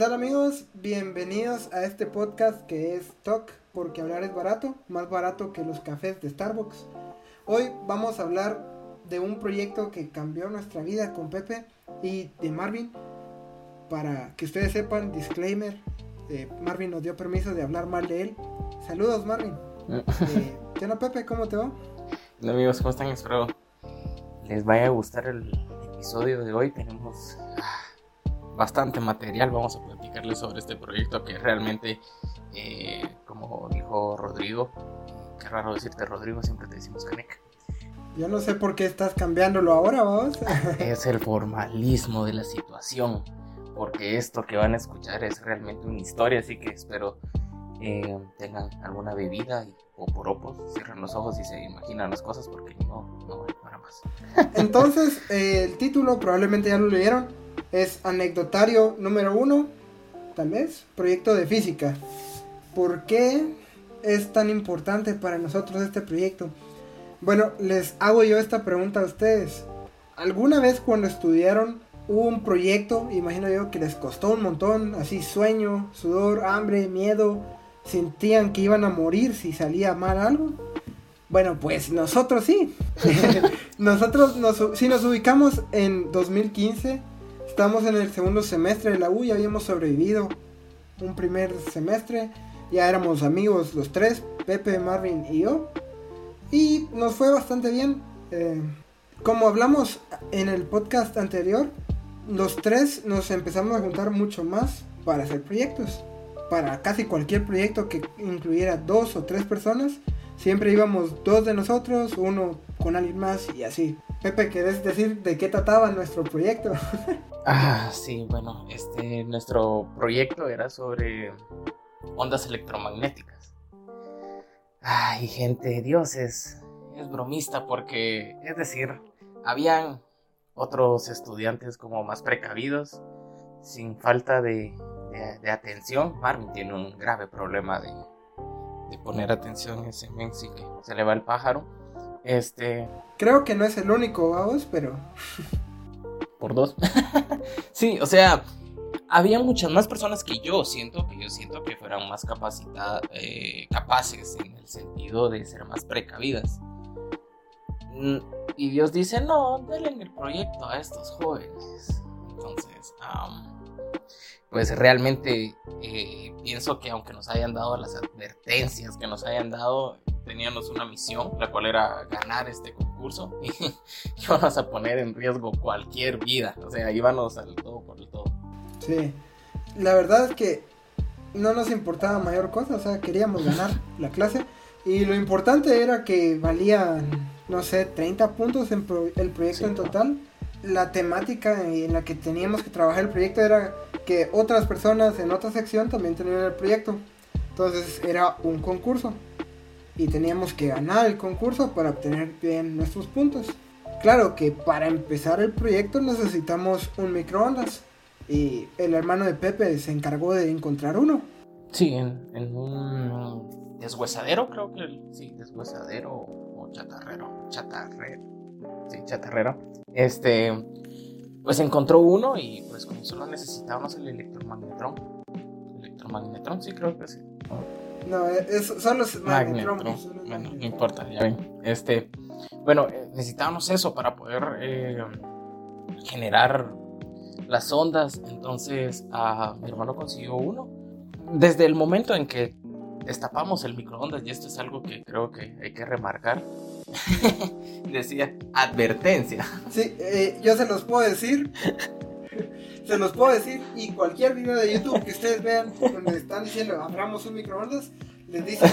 tal amigos? Bienvenidos a este podcast que es Talk porque hablar es barato, más barato que los cafés de Starbucks. Hoy vamos a hablar de un proyecto que cambió nuestra vida con Pepe y de Marvin. Para que ustedes sepan, disclaimer, eh, Marvin nos dio permiso de hablar mal de él. Saludos Marvin. eh, ¿Qué onda Pepe? ¿Cómo te va? Hola amigos, ¿cómo están? Espero les vaya a gustar el episodio de hoy. Tenemos bastante material. Vamos a platicarles sobre este proyecto que realmente, eh, como dijo Rodrigo, qué raro decirte Rodrigo, siempre te decimos Canek. Yo no sé por qué estás cambiándolo ahora, vos. es el formalismo de la situación. Porque esto que van a escuchar es realmente una historia, así que espero eh, tengan alguna bebida y, o poropos, cierren los ojos y se imaginan las cosas porque no, no hay para más. Entonces, eh, el título probablemente ya lo leyeron. Es anecdotario número uno, tal vez, proyecto de física. ¿Por qué es tan importante para nosotros este proyecto? Bueno, les hago yo esta pregunta a ustedes. ¿Alguna vez cuando estudiaron un proyecto, imagino yo, que les costó un montón, así sueño, sudor, hambre, miedo, sentían que iban a morir si salía mal algo? Bueno, pues nosotros sí. nosotros nos, si nos ubicamos en 2015, estamos en el segundo semestre de la U, ya habíamos sobrevivido un primer semestre, ya éramos amigos los tres, Pepe, Marvin y yo, y nos fue bastante bien. Eh, como hablamos en el podcast anterior, los tres nos empezamos a juntar mucho más para hacer proyectos. Para casi cualquier proyecto que incluyera dos o tres personas, siempre íbamos dos de nosotros, uno con alguien más y así. Pepe, ¿querés decir de qué trataba nuestro proyecto? ah, sí, bueno, este, nuestro proyecto era sobre ondas electromagnéticas. Ay, gente, Dios es, es bromista porque, es decir, habían otros estudiantes como más precavidos, sin falta de, de, de atención. Marvin tiene un grave problema de, de poner atención en ese men, sí que se le va el pájaro. Este. Creo que no es el único, vamos, pero. Por dos. sí, o sea, había muchas más personas que yo siento, que yo siento que fueran más capacitadas, eh, capaces en el sentido de ser más precavidas. Y Dios dice, no, denle el proyecto a estos jóvenes. Entonces, um, pues realmente eh, pienso que aunque nos hayan dado las advertencias que nos hayan dado, teníamos una misión, la cual era ganar este concurso y íbamos a poner en riesgo cualquier vida, o sea, íbamos al todo por el todo. Sí, la verdad es que no nos importaba mayor cosa, o sea, queríamos ganar la clase y lo importante era que valían, no sé, 30 puntos en pro el proyecto sí, en total. La temática en la que teníamos que trabajar el proyecto era que otras personas en otra sección también tenían el proyecto. Entonces era un concurso. Y teníamos que ganar el concurso para obtener bien nuestros puntos. Claro que para empezar el proyecto necesitamos un microondas. Y el hermano de Pepe se encargó de encontrar uno. Sí, en, un deshuesadero creo que sí, deshuesadero o chatarrero. Chatarrero. Sí, chatarrero. Este pues encontró uno y pues como solo necesitábamos el electromagnetrón. Electromagnetrón, sí creo que sí. No, es, son los magnetrones. Bueno, no importa, ya ven. Este, bueno, necesitábamos eso para poder eh, generar las ondas. Entonces, uh, mi hermano consiguió uno. Desde el momento en que destapamos el microondas, y esto es algo que creo que hay que remarcar, decía advertencia. Sí, eh, yo se los puedo decir. se los puedo decir. Y cualquier video de YouTube que ustedes vean donde están diciendo abramos un microondas, les dicen,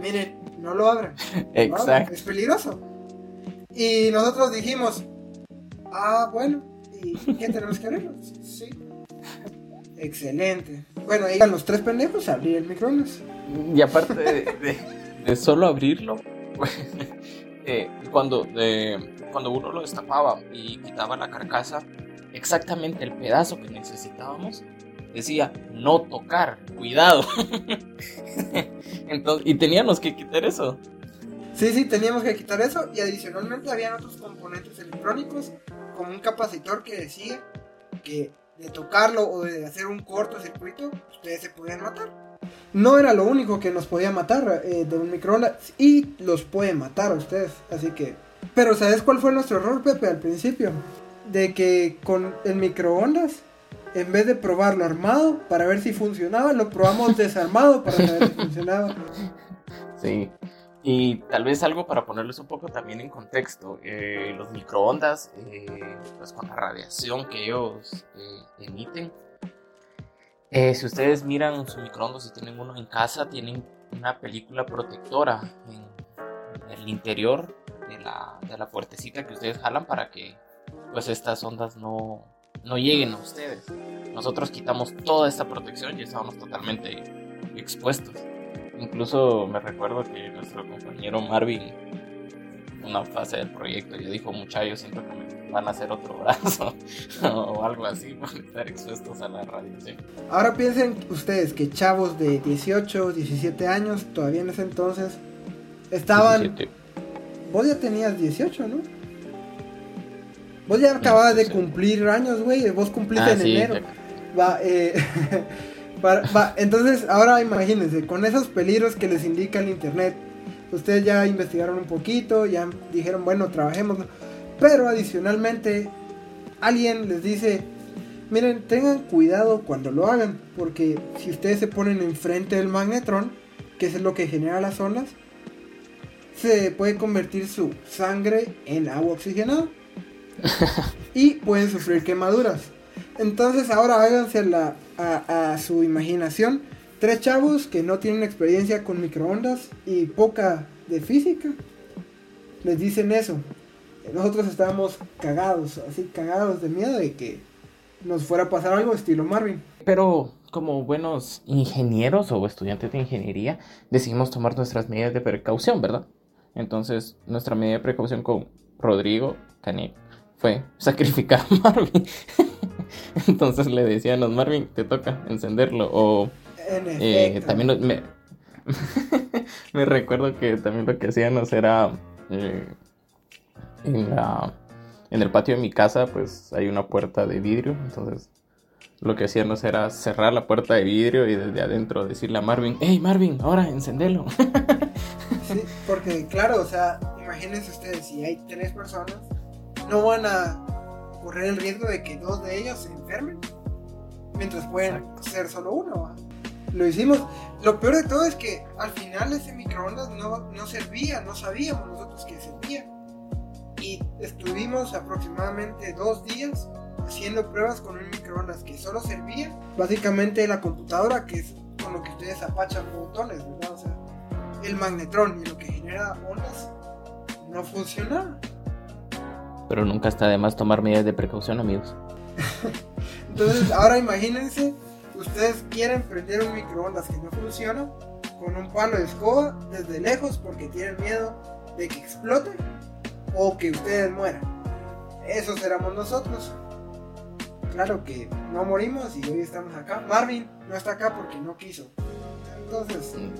miren, no lo abran. Exacto. Es peligroso. Y nosotros dijimos, ah, bueno, ¿y qué tenemos que abrirlo? Sí. Excelente. Bueno, ahí los tres pendejos a abrir el microondas. Y aparte de, de, de solo abrirlo, eh, cuando, eh, cuando uno lo destapaba y quitaba la carcasa, exactamente el pedazo que necesitábamos decía no tocar, cuidado. Entonces, y teníamos que quitar eso. Sí, sí, teníamos que quitar eso y adicionalmente habían otros componentes electrónicos como un capacitor que decía que de tocarlo o de hacer un cortocircuito, ustedes se podían matar. No era lo único que nos podía matar eh, de un microondas y los puede matar a ustedes, así que... Pero ¿sabes cuál fue nuestro error, Pepe, al principio? De que con el microondas, en vez de probarlo armado para ver si funcionaba, lo probamos desarmado para ver si funcionaba. Sí, y tal vez algo para ponerles un poco también en contexto, eh, los microondas, eh, pues con la radiación que ellos eh, si ustedes miran su microondas, si tienen uno en casa, tienen una película protectora en, el interior de la, de la puertecita que ustedes jalan para que pues estas ondas no, no lleguen a ustedes. Nosotros quitamos toda esta protección y estábamos totalmente expuestos. Incluso me recuerdo que nuestro compañero Marvin, una fase del proyecto, ya dijo, muchachos, siento que me van a hacer otro brazo o algo así para estar expuestos a la radiación. Ahora piensen ustedes que chavos de 18, 17 años, todavía en ese entonces, estaban... Vos ya tenías 18, ¿no? Vos ya acababas de cumplir años, güey. Vos cumpliste ah, en enero. Va, eh, entonces, ahora imagínense, con esos peligros que les indica el internet, ustedes ya investigaron un poquito, ya dijeron, bueno, trabajemos. Pero adicionalmente, alguien les dice, miren, tengan cuidado cuando lo hagan, porque si ustedes se ponen enfrente del magnetrón, que es lo que genera las ondas, se puede convertir su sangre en agua oxigenada y pueden sufrir quemaduras. Entonces ahora háganse la, a, su imaginación tres chavos que no tienen experiencia con microondas y poca de física. Les dicen eso. Nosotros estábamos cagados, así cagados de miedo de que nos fuera a pasar algo estilo Marvin. Pero como buenos ingenieros o estudiantes de ingeniería, decidimos tomar nuestras medidas de precaución, ¿verdad? Entonces, nuestra medida de precaución con Rodrigo Canet fue sacrificar a Marvin. Entonces le decían Marvin, te toca encenderlo. O eh, también me, me recuerdo que también lo que hacíamos era eh, en, la, en el patio de mi casa, pues hay una puerta de vidrio. Entonces lo que hacíamos era cerrar la puerta de vidrio y desde adentro decirle a Marvin, hey Marvin, ahora encendelo. sí, porque claro, o sea, imagínense ustedes, si hay tres personas, no van a correr el riesgo de que dos de ellos se enfermen, mientras pueden ser solo uno. Lo hicimos. Lo peor de todo es que al final ese microondas no, no servía, no sabíamos nosotros que servía. Y estuvimos aproximadamente dos días haciendo pruebas con un microondas que solo servía básicamente la computadora, que es con lo que ustedes apachan botones, ¿verdad? O sea, el magnetrón y lo que genera ondas no funcionaba. Pero nunca está de más tomar medidas de precaución, amigos. Entonces, ahora imagínense, ustedes quieren prender un microondas que no funciona con un palo de escoba desde lejos porque tienen miedo de que explote o que ustedes mueran. Eso seremos nosotros. Claro que no morimos y hoy estamos acá. Marvin no está acá porque no quiso.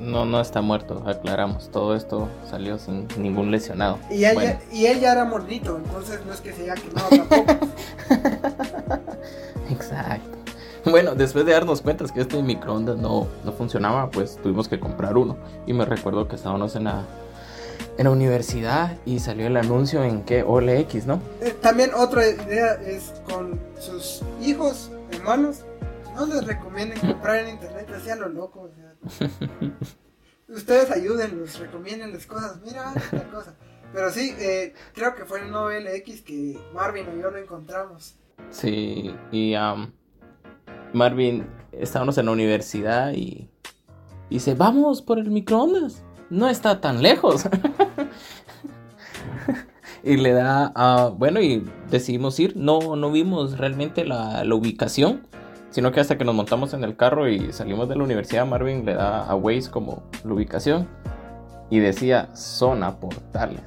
No, no está muerto, aclaramos. Todo esto salió sin ningún lesionado. Y él, ya, y él ya era mordito, entonces no es que se haya quemado tampoco. Exacto. Bueno, después de darnos cuenta que este microondas no, no funcionaba, pues tuvimos que comprar uno. Y me recuerdo que estábamos en la, en la universidad y salió el anuncio en que OLX, ¿no? Eh, también otra idea es con sus hijos, hermanos, no les recomienden comprar en internet así a lo loco. O sea. Ustedes ayúdenlos, recomienden las cosas. Mira, esta cosa. Pero sí, eh, creo que fue en un X que Marvin y yo lo encontramos. Sí, y um, Marvin, estábamos en la universidad y dice, vamos por el microondas. No está tan lejos. y le da, uh, bueno, y decidimos ir. No, no vimos realmente la, la ubicación sino que hasta que nos montamos en el carro y salimos de la universidad, Marvin le da a Waze como la ubicación y decía zona portales.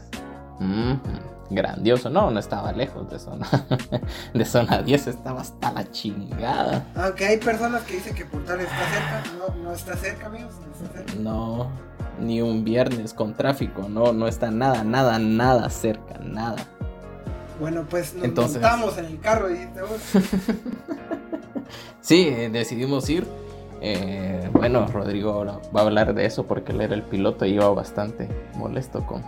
Grandioso, no, no estaba lejos de zona. de zona 10 estaba hasta la chingada. Aunque hay personas que dicen que portales está cerca, no, no está cerca, amigos. No, está cerca. no, ni un viernes con tráfico, no, no está nada, nada, nada cerca, nada. Bueno, pues nos montamos en el carro y Sí, decidimos ir. Eh, bueno, Rodrigo va a hablar de eso porque él era el piloto y iba bastante molesto con,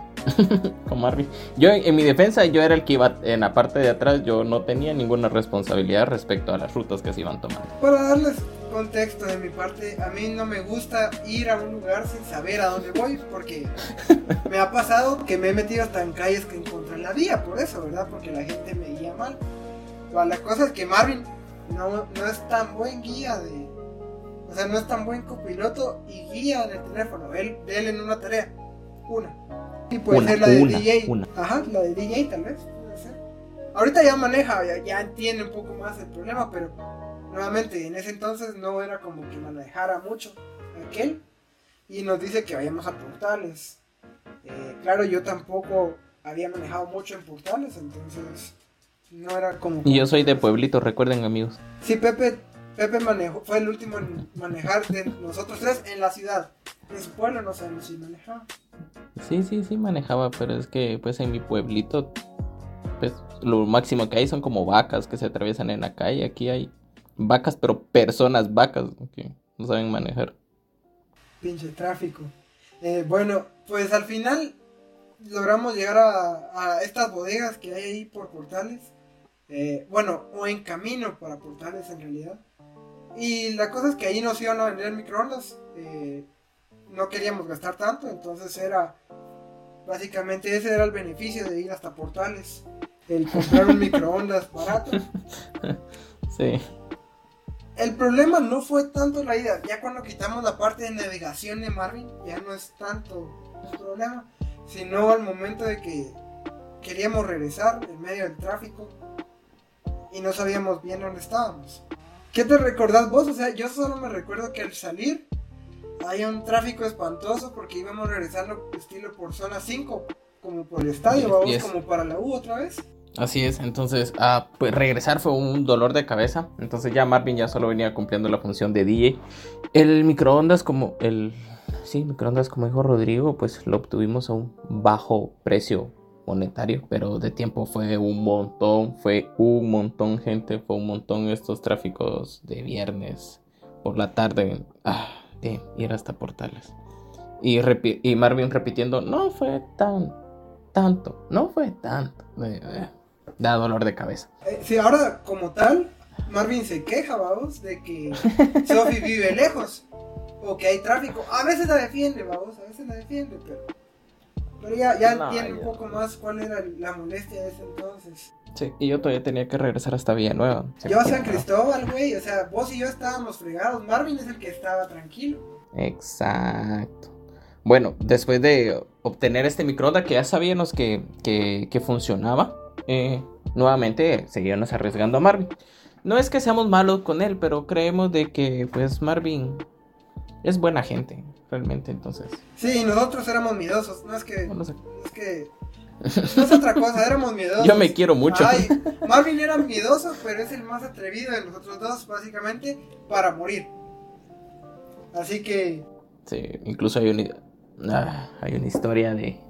con Marvin. Yo, en mi defensa, yo era el que iba en la parte de atrás. Yo no tenía ninguna responsabilidad respecto a las rutas que se iban tomando. Para darles contexto de mi parte, a mí no me gusta ir a un lugar sin saber a dónde voy porque me ha pasado que me he metido hasta en calles que encontré la vía, por eso, ¿verdad? Porque la gente me guía mal. la cosa es que Marvin no, no es tan buen guía de... O sea, no es tan buen copiloto y guía en el teléfono. Él, él en una tarea. Una. Y puede ser la de DJ. Ajá, la de DJ tal vez. Puede ser. Ahorita ya maneja, ya, ya entiende un poco más el problema, pero nuevamente en ese entonces no era como que manejara mucho aquel. Y nos dice que vayamos a portales. Eh, claro, yo tampoco había manejado mucho en portales, entonces no era como... Y yo soy de pueblito, recuerden amigos. Sí, Pepe, Pepe manejó, fue el último en manejar de nosotros tres en la ciudad. En su pueblo no sabemos si manejaba. Sí, sí, sí manejaba, pero es que pues en mi pueblito, pues lo máximo que hay son como vacas que se atraviesan en la calle. Aquí hay vacas, pero personas vacas que no saben manejar. Pinche tráfico. Eh, bueno, pues al final logramos llegar a, a estas bodegas que hay ahí por portales. Eh, bueno, o en camino para portales en realidad. Y la cosa es que ahí nos iban a vender microondas. Eh, no queríamos gastar tanto, entonces era básicamente ese era el beneficio de ir hasta portales. El comprar un microondas barato. Sí. El problema no fue tanto la ida, ya cuando quitamos la parte de navegación de Marvin, ya no es tanto el problema, sino al momento de que queríamos regresar en medio del tráfico y no sabíamos bien dónde estábamos. ¿Qué te recordás vos? O sea, yo solo me recuerdo que al salir había un tráfico espantoso porque íbamos regresando estilo por zona 5, como por el estadio, vamos como para la U otra vez. Así es, entonces ah, pues regresar fue un dolor de cabeza, entonces ya Marvin ya solo venía cumpliendo la función de DJ. El microondas como el sí, microondas como dijo Rodrigo, pues lo obtuvimos a un bajo precio monetario, pero de tiempo fue un montón, fue un montón gente, fue un montón estos tráficos de viernes por la tarde, ah, de ir hasta Portales. Y, y Marvin repitiendo, no fue tan, tanto, no fue tanto. da dolor de cabeza. Eh, sí, ahora como tal, Marvin se queja, vamos, de que Sophie vive lejos o que hay tráfico. A veces la defiende, vamos, a veces la defiende, pero pero ya, ya entiendo un poco más cuál era la molestia de ese entonces. Sí, y yo todavía tenía que regresar hasta Villanueva. Yo a San Cristóbal, güey, o sea, vos y yo estábamos fregados. Marvin es el que estaba tranquilo. Exacto. Bueno, después de obtener este microondas que ya sabíamos que, que, funcionaba, eh, nuevamente seguíamos arriesgando a Marvin. No es que seamos malos con él, pero creemos de que pues Marvin es buena gente realmente, entonces. Sí, nosotros éramos miedosos, no es que... No, sé. Es que... No es otra cosa, éramos miedosos. Yo me quiero mucho. Ay, Marvin era miedoso, pero es el más atrevido de nosotros dos, básicamente, para morir. Así que... Sí, incluso hay una, ah, hay una historia de,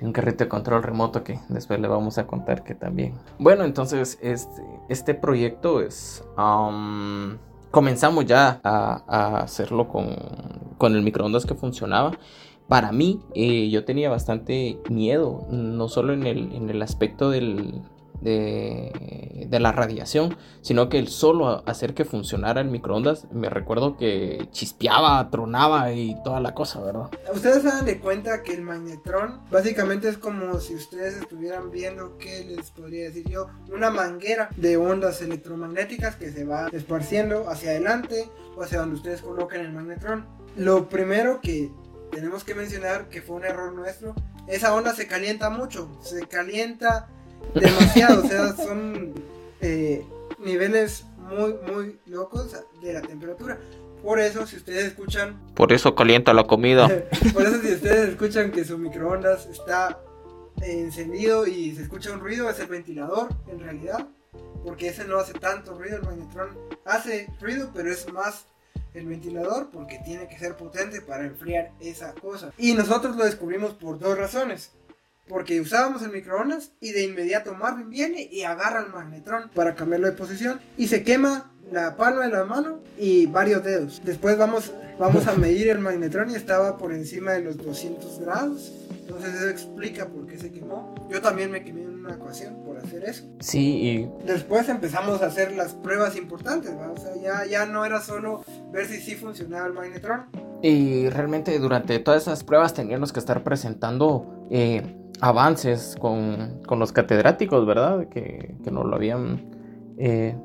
de un carrito de control remoto que después le vamos a contar que también. Bueno, entonces este, este proyecto es... Um, comenzamos ya a, hacerlo con, con, el microondas que funcionaba. Para mí, eh, yo tenía bastante miedo, no solo en el, en el aspecto del, de, la radiación, sino que el solo hacer que funcionara el microondas, me recuerdo que chispeaba, tronaba y toda la cosa, ¿verdad? Ustedes se dan de cuenta que el magnetrón básicamente es como si ustedes estuvieran viendo, ¿qué les podría decir yo? Una manguera de ondas electromagnéticas que se va esparciendo hacia adelante o hacia donde ustedes coloquen el magnetrón. Lo primero que tenemos que mencionar, que fue un error nuestro, esa onda se calienta mucho, se calienta demasiado, o sea, son eh, niveles muy, muy locos de la temperatura. Por eso, si ustedes escuchan... Por eso calienta la comida. por eso, si ustedes escuchan que su microondas está encendido y se escucha un ruido, es el ventilador, en realidad. Porque ese no hace tanto ruido, el magnetrón hace ruido, pero es más el ventilador porque tiene que ser potente para enfriar esa cosa. Y nosotros lo descubrimos por dos razones. Porque usábamos el microondas y de inmediato Marvin viene y agarra el magnetrón para cambiarlo de posición y se quema la palma de la mano y varios dedos. Después vamos, vamos a medir el magnetrón y estaba por encima de los 200 grados. Entonces eso explica por qué se quemó. Yo también me quemé en una ocasión por hacer eso. Sí, y Después empezamos a hacer las pruebas importantes, ¿va? O sea, ya, ya no era solo ver si sí funcionaba el magnetrón. Y realmente durante todas esas pruebas teníamos que estar presentando eh, avances con, con los catedráticos, ¿verdad? Que, que nos lo habían eh,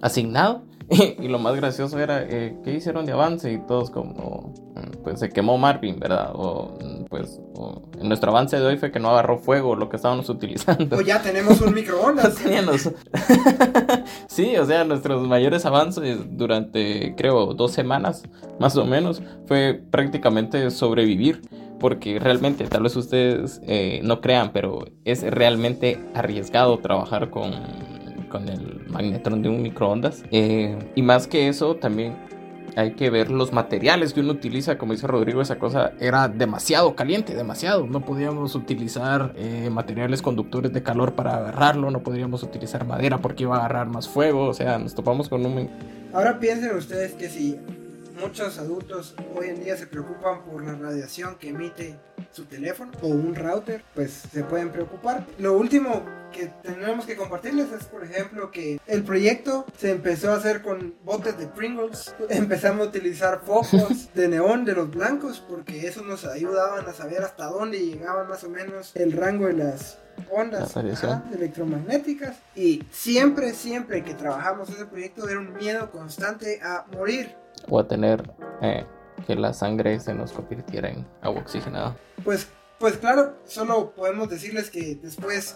asignado. y lo más gracioso era, eh, ¿qué hicieron de avance? Y todos como, mm, pues se quemó Marvin, ¿verdad? O mm, pues o, en nuestro avance de hoy fue que no agarró fuego lo que estábamos utilizando. O ya tenemos un microondas. Teníamos- sí, o sea, nuestros mayores avances durante, creo, dos semanas, más o menos, fue prácticamente sobrevivir. Porque realmente, tal vez ustedes eh, no crean, pero es realmente arriesgado trabajar con, con el magnetrón de un microondas. Eh, y más que eso, también hay que ver los materiales que uno utiliza, como dice Rodrigo, esa cosa era demasiado caliente, demasiado. No podíamos utilizar eh, materiales conductores de calor para agarrarlo, no podríamos utilizar madera porque iba a agarrar más fuego, o sea, nos topamos con un... Ahora piensen ustedes que si muchos adultos hoy en día se preocupan por la radiación que emite su teléfono o un router, pues se pueden preocupar. Lo último que tenemos que compartirles es, por ejemplo, que el proyecto se empezó a hacer con botes de Pringles. Empezamos a utilizar focos de neón de los blancos porque eso nos ayudaban a saber hasta dónde llegaban más o menos el rango de las ondas ajá, electromagnéticas y siempre siempre que trabajamos ese proyecto era un miedo constante a morir o a tener eh, que la sangre se nos convirtiera en agua oxigenada. pues pues claro solo podemos decirles que después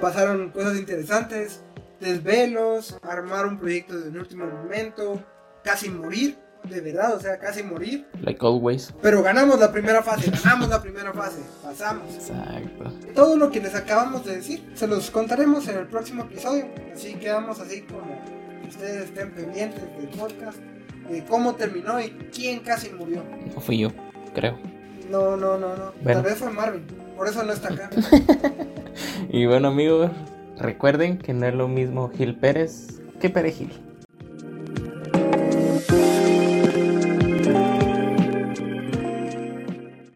pasaron cosas interesantes desvelos armar un proyecto de último momento casi morir de verdad o sea casi morir Like always. pero ganamos la primera fase ganamos la primera fase pasamos Exacto. todo lo que les acabamos de decir se los contaremos en el próximo episodio. Así quedamos así como ustedes estén pendientes del podcast de cómo terminó y quién casi murió. No fui yo, creo. No, no, no, no. Bueno. Tal vez fue Marvin. Por eso no está acá. Y bueno amigos, recuerden que no es lo mismo Gil Pérez que Perejil.